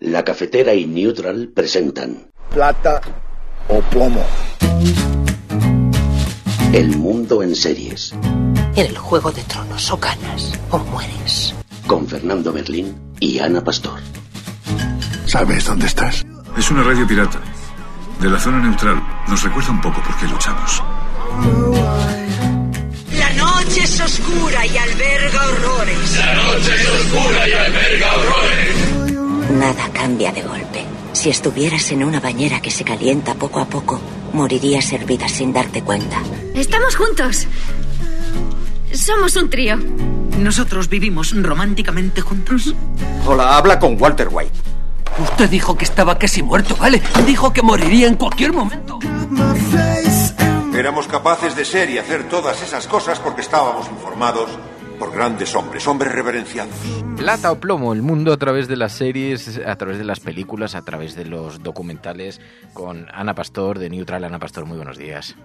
La cafetera y Neutral presentan Plata o plomo. El mundo en series. En el juego de tronos o ganas o mueres. Con Fernando Berlín y Ana Pastor. ¿Sabes dónde estás? Es una radio pirata. De la zona neutral. Nos recuerda un poco por qué luchamos. La noche es oscura y alberga horrores. La noche es oscura y alberga horrores. Nada cambia de golpe. Si estuvieras en una bañera que se calienta poco a poco, morirías hervida sin darte cuenta. Estamos juntos. Somos un trío. Nosotros vivimos románticamente juntos. Hola, habla con Walter White. Usted dijo que estaba casi muerto, ¿vale? Dijo que moriría en cualquier momento. Éramos capaces de ser y hacer todas esas cosas porque estábamos informados por grandes hombres, hombres reverenciados. Plata o plomo, el mundo a través de las series, a través de las películas, a través de los documentales, con Ana Pastor de Neutral. Ana Pastor, muy buenos días.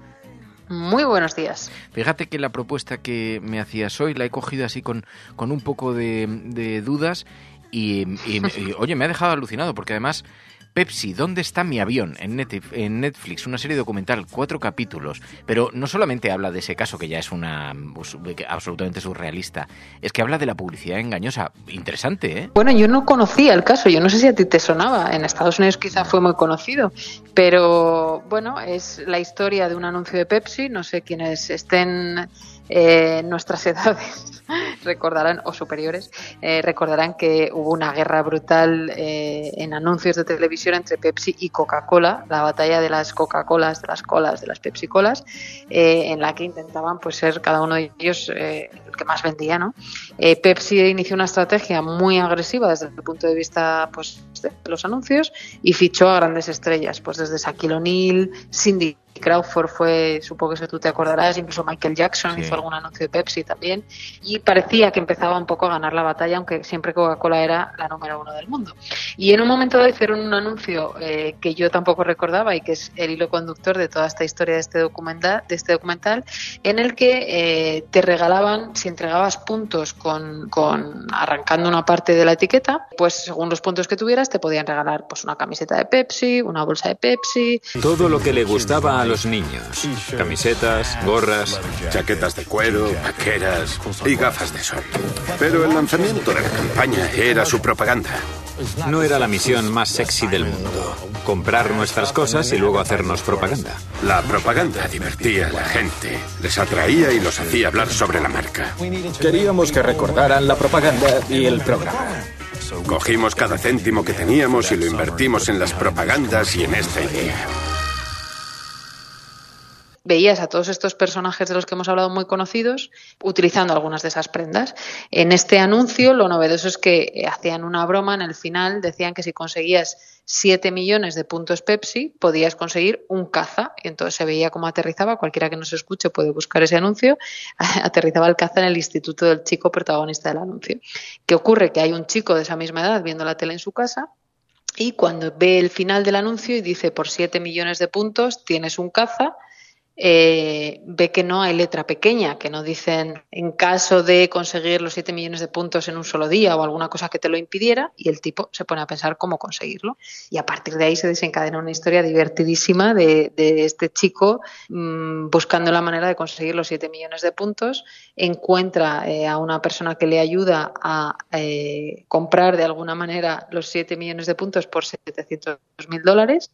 Muy buenos días. Fíjate que la propuesta que me hacías hoy la he cogido así con, con un poco de, de dudas y, y, y, oye, me ha dejado alucinado porque además Pepsi, ¿dónde está mi avión? En Netflix, una serie documental, cuatro capítulos. Pero no solamente habla de ese caso, que ya es una pues, absolutamente surrealista, es que habla de la publicidad engañosa. Interesante, ¿eh? Bueno, yo no conocía el caso, yo no sé si a ti te sonaba. En Estados Unidos quizá fue muy conocido. Pero bueno, es la historia de un anuncio de Pepsi. No sé quiénes estén eh, nuestras edades recordarán, o superiores, eh, recordarán que hubo una guerra brutal eh, en anuncios de televisión entre Pepsi y Coca-Cola, la batalla de las Coca-Colas, de las colas, de las Pepsi-Colas, eh, en la que intentaban pues ser cada uno de ellos el que más vendía. ¿no? Pepsi inició una estrategia muy agresiva desde el punto de vista pues, de los anuncios y fichó a grandes estrellas, pues desde Shaquille O'Neal, Cindy Crawford fue, supongo que eso tú te acordarás, incluso Michael Jackson sí. hizo algún anuncio de Pepsi también, y parecía que empezaba un poco a ganar la batalla, aunque siempre Coca-Cola era la número uno del mundo. Y en un momento dado hicieron un anuncio eh, que yo tampoco recordaba y que es el hilo conductor de toda esta historia de este documental, de este documental en el que eh, te regalaban, si entregabas puntos con, con arrancando una parte de la etiqueta, pues según los puntos que tuvieras te podían regalar pues una camiseta de Pepsi, una bolsa de Pepsi. Todo lo que le gustaba a los niños. Camisetas, gorras, chaquetas de cuero, vaqueras y gafas de sol. Pero el lanzamiento de la campaña era su propaganda. No era la misión más sexy del mundo. Comprar nuestras cosas y luego hacernos propaganda. La propaganda divertía a la gente, les atraía y los hacía hablar sobre la marca. Queríamos que recordaran la propaganda y el programa. Cogimos cada céntimo que teníamos y lo invertimos en las propagandas y en esta idea veías a todos estos personajes de los que hemos hablado muy conocidos utilizando algunas de esas prendas. En este anuncio lo novedoso es que hacían una broma en el final, decían que si conseguías 7 millones de puntos Pepsi podías conseguir un caza y entonces se veía cómo aterrizaba, cualquiera que nos escuche puede buscar ese anuncio, aterrizaba el caza en el instituto del chico protagonista del anuncio. ¿Qué ocurre? Que hay un chico de esa misma edad viendo la tele en su casa y cuando ve el final del anuncio y dice por 7 millones de puntos tienes un caza, eh, ve que no hay letra pequeña, que no dicen en caso de conseguir los 7 millones de puntos en un solo día o alguna cosa que te lo impidiera, y el tipo se pone a pensar cómo conseguirlo. Y a partir de ahí se desencadena una historia divertidísima de, de este chico mmm, buscando la manera de conseguir los 7 millones de puntos, encuentra eh, a una persona que le ayuda a eh, comprar de alguna manera los 7 millones de puntos por 700 mil dólares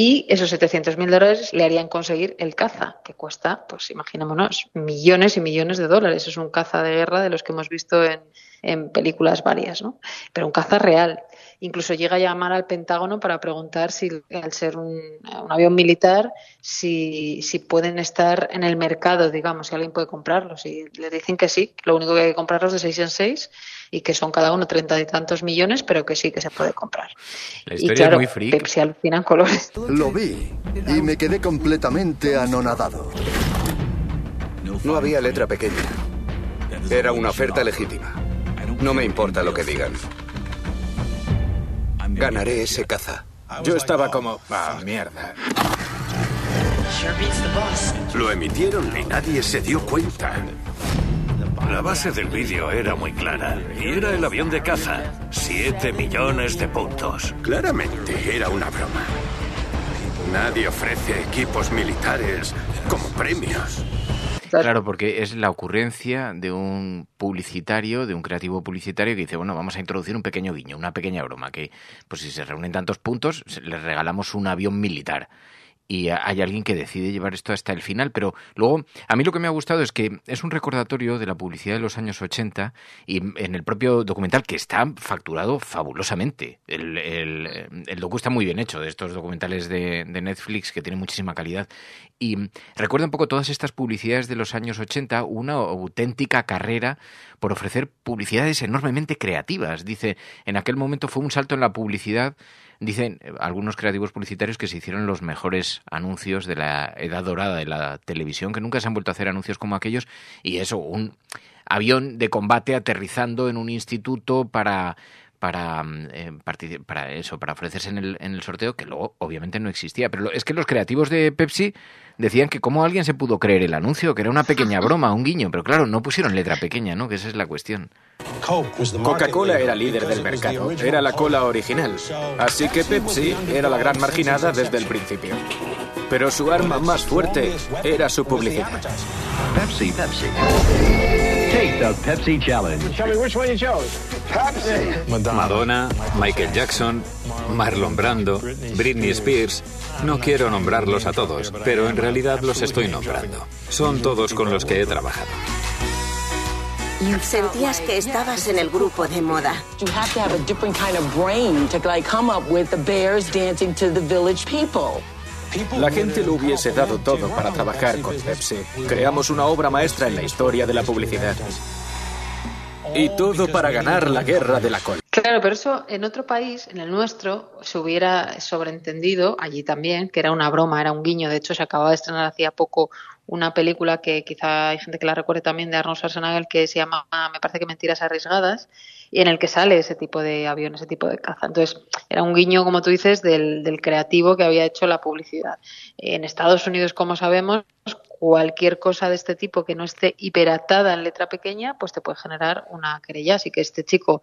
y esos 700.000 dólares le harían conseguir el caza, que cuesta, pues imaginémonos, millones y millones de dólares. Es un caza de guerra de los que hemos visto en, películas varias, ¿no? Pero un caza real. Incluso llega a llamar al Pentágono para preguntar si, al ser un, un avión militar, si, si, pueden estar en el mercado, digamos, si alguien puede comprarlos. Y le dicen que sí, lo único que hay que comprarlos de seis en seis y que son cada uno treinta y tantos millones, pero que sí que se puede comprar. La historia y claro, es muy freak. Se alucinan colores. Lo vi y me quedé completamente anonadado. No había letra pequeña. Era una oferta legítima. No me importa lo que digan. Ganaré ese caza. Yo estaba como, ah, mierda. Lo emitieron y nadie se dio cuenta. La base del vídeo era muy clara y era el avión de caza. Siete millones de puntos. Claramente era una broma. Nadie ofrece equipos militares como premios. Claro, porque es la ocurrencia de un publicitario, de un creativo publicitario que dice, bueno, vamos a introducir un pequeño guiño, una pequeña broma, que pues si se reúnen tantos puntos, les regalamos un avión militar y hay alguien que decide llevar esto hasta el final. Pero luego, a mí lo que me ha gustado es que es un recordatorio de la publicidad de los años 80 y en el propio documental que está facturado fabulosamente. El, el, el docu está muy bien hecho, de estos documentales de, de Netflix que tienen muchísima calidad. Y recuerda un poco todas estas publicidades de los años 80, una auténtica carrera por ofrecer publicidades enormemente creativas. Dice, en aquel momento fue un salto en la publicidad Dicen algunos creativos publicitarios que se hicieron los mejores anuncios de la edad dorada de la televisión, que nunca se han vuelto a hacer anuncios como aquellos, y eso, un avión de combate aterrizando en un instituto para para, eh, para eso, para ofrecerse en el, en el sorteo, que luego obviamente no existía. Pero es que los creativos de Pepsi decían que cómo alguien se pudo creer el anuncio, que era una pequeña broma, un guiño, pero claro, no pusieron letra pequeña, ¿no? Que esa es la cuestión. Coca-Cola era líder del mercado, era la cola original, así que Pepsi era la gran marginada desde el principio. Pero su arma más fuerte era su publicidad. Pepsi, Pepsi. Take the Pepsi Challenge. Tell me which one you chose. Pepsi. Madonna, Michael Jackson, Marlon Brando, Britney Spears. No quiero nombrarlos a todos, pero en realidad los estoy nombrando. Son todos con los que he trabajado. Sentías que estabas en el grupo de moda. You have to have a different kind of brain to like come up with the bears dancing to the village people. La gente lo hubiese dado todo para trabajar con Pepsi. Creamos una obra maestra en la historia de la publicidad. Y todo para ganar la guerra de la cola. Claro, pero eso en otro país, en el nuestro, se hubiera sobreentendido, allí también, que era una broma, era un guiño. De hecho, se acababa de estrenar hacía poco una película que quizá hay gente que la recuerde también de Arnold Schwarzenegger que se llama, me parece que Mentiras Arriesgadas, y en el que sale ese tipo de avión, ese tipo de caza. Entonces, era un guiño, como tú dices, del, del creativo que había hecho la publicidad. En Estados Unidos, como sabemos, cualquier cosa de este tipo que no esté hiperatada en letra pequeña, pues te puede generar una querella. Así que este chico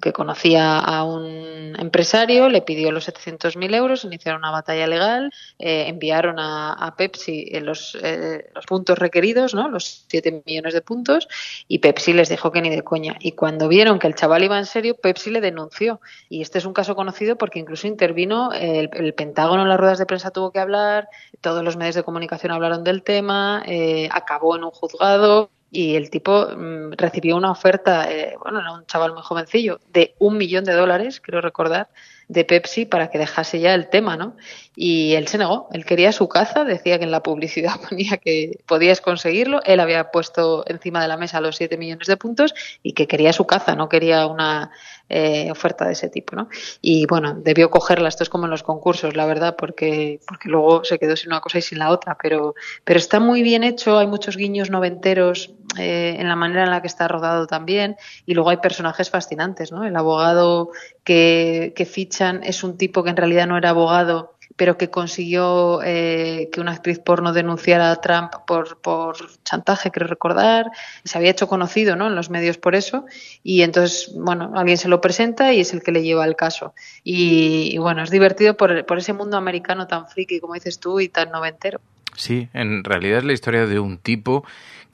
que conocía a un empresario le pidió los 700.000 euros, iniciaron una batalla legal, eh, enviaron a, a Pepsi los, eh, los puntos requeridos, ¿no? los 7 millones de puntos, y Pepsi les dijo que ni de coña. Y cuando vieron que el chaval iba en serio, Pepsi le denunció. Y este es un caso conocido porque incluso intervino el Pentágono en las ruedas de prensa tuvo que hablar, todos los medios de comunicación hablaron del tema, eh, acabó en un juzgado y el tipo mmm, recibió una oferta, eh, bueno, era un chaval muy jovencillo, de un millón de dólares, creo recordar, de Pepsi para que dejase ya el tema, ¿no? Y él se negó, él quería su caza, decía que en la publicidad ponía que podías conseguirlo, él había puesto encima de la mesa los 7 millones de puntos y que quería su caza, no quería una eh, oferta de ese tipo, ¿no? Y bueno, debió cogerla, esto es como en los concursos, la verdad, porque, porque luego se quedó sin una cosa y sin la otra, pero, pero está muy bien hecho, hay muchos guiños noventeros eh, en la manera en la que está rodado también, y luego hay personajes fascinantes, ¿no? El abogado que, fichan es un tipo que en realidad no era abogado, pero que consiguió eh, que una actriz porno denunciara a Trump por, por chantaje, creo recordar, se había hecho conocido ¿no? en los medios por eso, y entonces, bueno, alguien se lo presenta y es el que le lleva el caso. Y, y bueno, es divertido por, por ese mundo americano tan friki, como dices tú, y tan noventero. Sí, en realidad es la historia de un tipo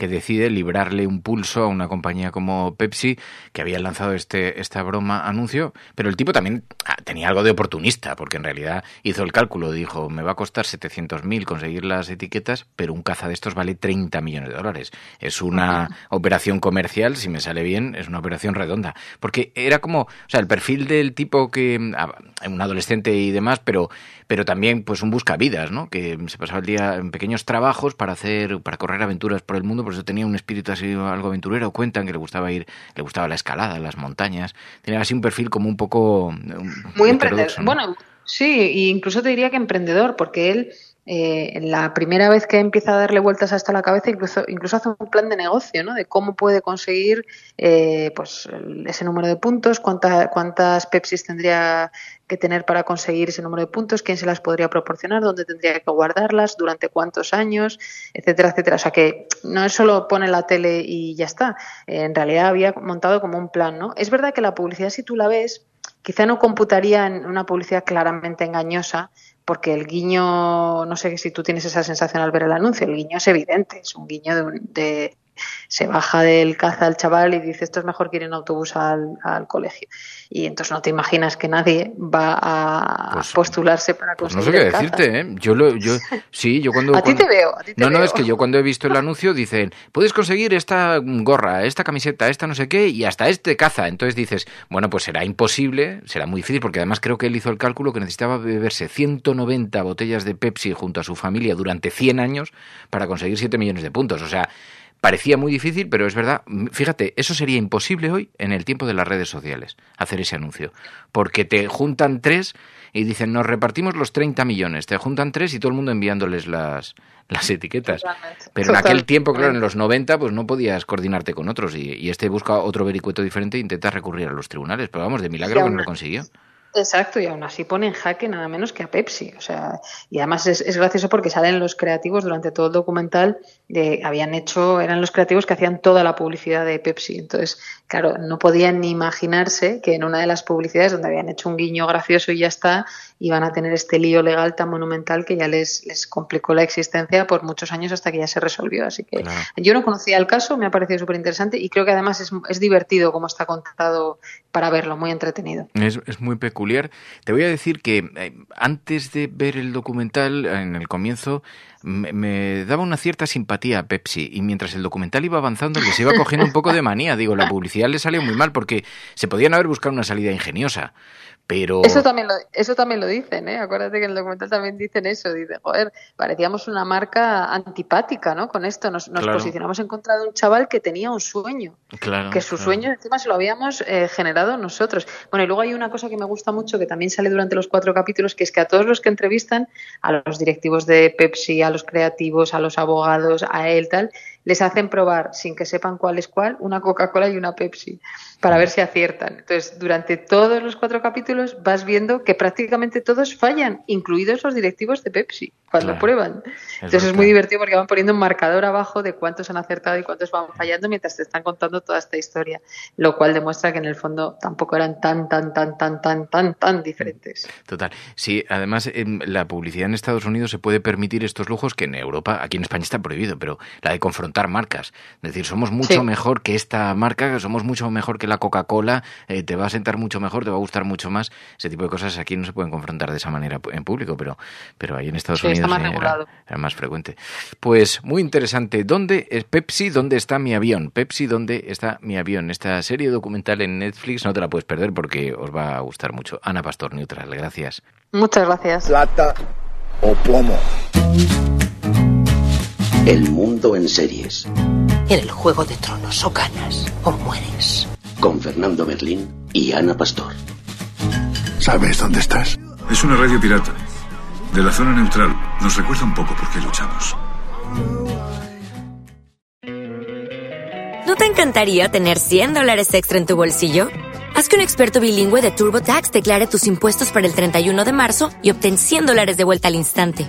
que decide librarle un pulso a una compañía como Pepsi que había lanzado este esta broma anuncio, pero el tipo también tenía algo de oportunista, porque en realidad hizo el cálculo, dijo, me va a costar 700.000 conseguir las etiquetas, pero un caza de estos vale 30 millones de dólares. Es una operación comercial, si me sale bien, es una operación redonda. Porque era como, o sea, el perfil del tipo que, un adolescente y demás, pero, pero también pues un buscavidas, ¿no? Que se pasaba el día en pequeños trabajos para hacer, para correr aventuras por el mundo, por eso tenía un espíritu así algo aventurero. Cuentan que le gustaba ir, le gustaba la escalada, las montañas. Tenía así un perfil como un poco... Muy emprendedor. Bueno, sí, incluso te diría que emprendedor, porque él eh, la primera vez que empieza a darle vueltas a esto la cabeza, incluso, incluso hace un plan de negocio, ¿no? De cómo puede conseguir eh, pues ese número de puntos, cuánta, cuántas Pepsis tendría que tener para conseguir ese número de puntos, quién se las podría proporcionar, dónde tendría que guardarlas, durante cuántos años, etcétera, etcétera. O sea que no es solo pone la tele y ya está. En realidad había montado como un plan, ¿no? Es verdad que la publicidad, si tú la ves, quizá no computaría en una publicidad claramente engañosa, porque el guiño, no sé si tú tienes esa sensación al ver el anuncio, el guiño es evidente, es un guiño de, se baja del caza el chaval y dice esto es mejor que ir en autobús al, al colegio y entonces no te imaginas que nadie va a Pues, postularse para Pues conseguir no sé qué caza. decirte, ¿eh? Yo, lo, yo sí, yo cuando... A ti te veo, a ti te no, no, veo. es que yo cuando he visto el anuncio dicen, puedes conseguir esta gorra, esta camiseta, esta no sé qué, y hasta este caza. Entonces dices, bueno, pues será imposible, será muy difícil, porque además creo que él hizo el cálculo que necesitaba beberse 190 botellas de Pepsi junto a su familia durante 100 años para conseguir 7 millones de puntos. O sea, parecía muy difícil, pero es verdad. Fíjate, eso sería imposible hoy en el tiempo de las redes sociales, hacer ese anuncio. Porque te juntan tres y dicen, nos repartimos los 30 millones. Te juntan tres y todo el mundo enviándoles las, las etiquetas. Pero en aquel tiempo, claro, en los 90, pues no podías coordinarte con otros. Y, y este busca otro vericueto diferente e intenta recurrir a los tribunales. Pero vamos, de milagro que no lo consiguió. Exacto, y aún así pone en jaque nada menos que a Pepsi. O sea, y además es, es gracioso porque salen los creativos durante todo el documental, de, habían hecho, eran los creativos que hacían toda la publicidad de Pepsi. Entonces, claro, no podían ni imaginarse que en una de las publicidades donde habían hecho un guiño gracioso y ya está, iban a tener este lío legal tan monumental que ya les, les complicó la existencia por muchos años hasta que ya se resolvió. Así que yo no conocía el caso, me ha parecido súper interesante y creo que además es, es divertido como está contado para verlo, muy entretenido. Es, es muy peculiar. Te voy a decir que eh, antes de ver el documental, en el comienzo, me, me daba una cierta simpatía a Pepsi. Y mientras el documental iba avanzando, les iba cogiendo un poco de manía. Digo, la publicidad le salió muy mal porque se podían haber buscado una salida ingeniosa. Pero. Eso también lo, eso también lo dicen, ¿eh? Acuérdate que en el documental también dicen eso. Dice, joder, parecíamos una marca antipática, ¿no? Con esto nos, nos Claro. posicionamos en contra de un chaval que tenía un sueño. Claro, que su claro. sueño encima se lo habíamos eh, generado nosotros. Bueno, y luego hay una cosa que me gusta mucho que también sale durante los cuatro capítulos, que es que a todos los que entrevistan, a los directivos de Pepsi, a los creativos, a los abogados, a él, tal, les hacen probar, sin que sepan cuál es cuál, una Coca-Cola y una Pepsi, para ver si aciertan. Entonces, durante todos los cuatro capítulos vas viendo que prácticamente todos fallan, incluidos los directivos de Pepsi, cuando Claro. prueban. Entonces es muy divertido porque van poniendo un marcador abajo de cuántos han acertado y cuántos van fallando mientras te están contando toda esta historia, lo cual demuestra que en el fondo tampoco eran tan, tan, tan, tan, tan, tan, tan diferentes. Total. Sí, además en la publicidad en Estados Unidos se puede permitir estos lujos que en Europa, aquí en España está prohibido, pero la de confrontar marcas. Es decir, somos mucho Sí. mejor que esta marca, somos mucho mejor que la Coca-Cola, eh, te va a sentar mucho mejor, te va a gustar mucho más. Ese tipo de cosas aquí no se pueden confrontar de esa manera en público, pero, pero ahí en Estados Sí, está Unidos más eh, era, regulado. era más frecuente. Pues muy interesante. ¿Dónde es Pepsi? ¿Dónde está mi avión? Pepsi, ¿dónde está mi avión? Esta serie documental en Netflix no te la puedes perder porque os va a gustar mucho. Ana Pastor Neutral, gracias. Muchas gracias. Plata o plomo. El mundo en series. En el juego de tronos o ganas o mueres. Con Fernando Berlín y Ana Pastor. ¿Sabes dónde estás? Es una radio pirata. De la zona neutral. Nos recuerda un poco por qué luchamos. ¿No te encantaría tener 100 dólares extra en tu bolsillo? Haz que un experto bilingüe de TurboTax declare tus impuestos para el 31 de marzo y obtén 100 dólares de vuelta al instante.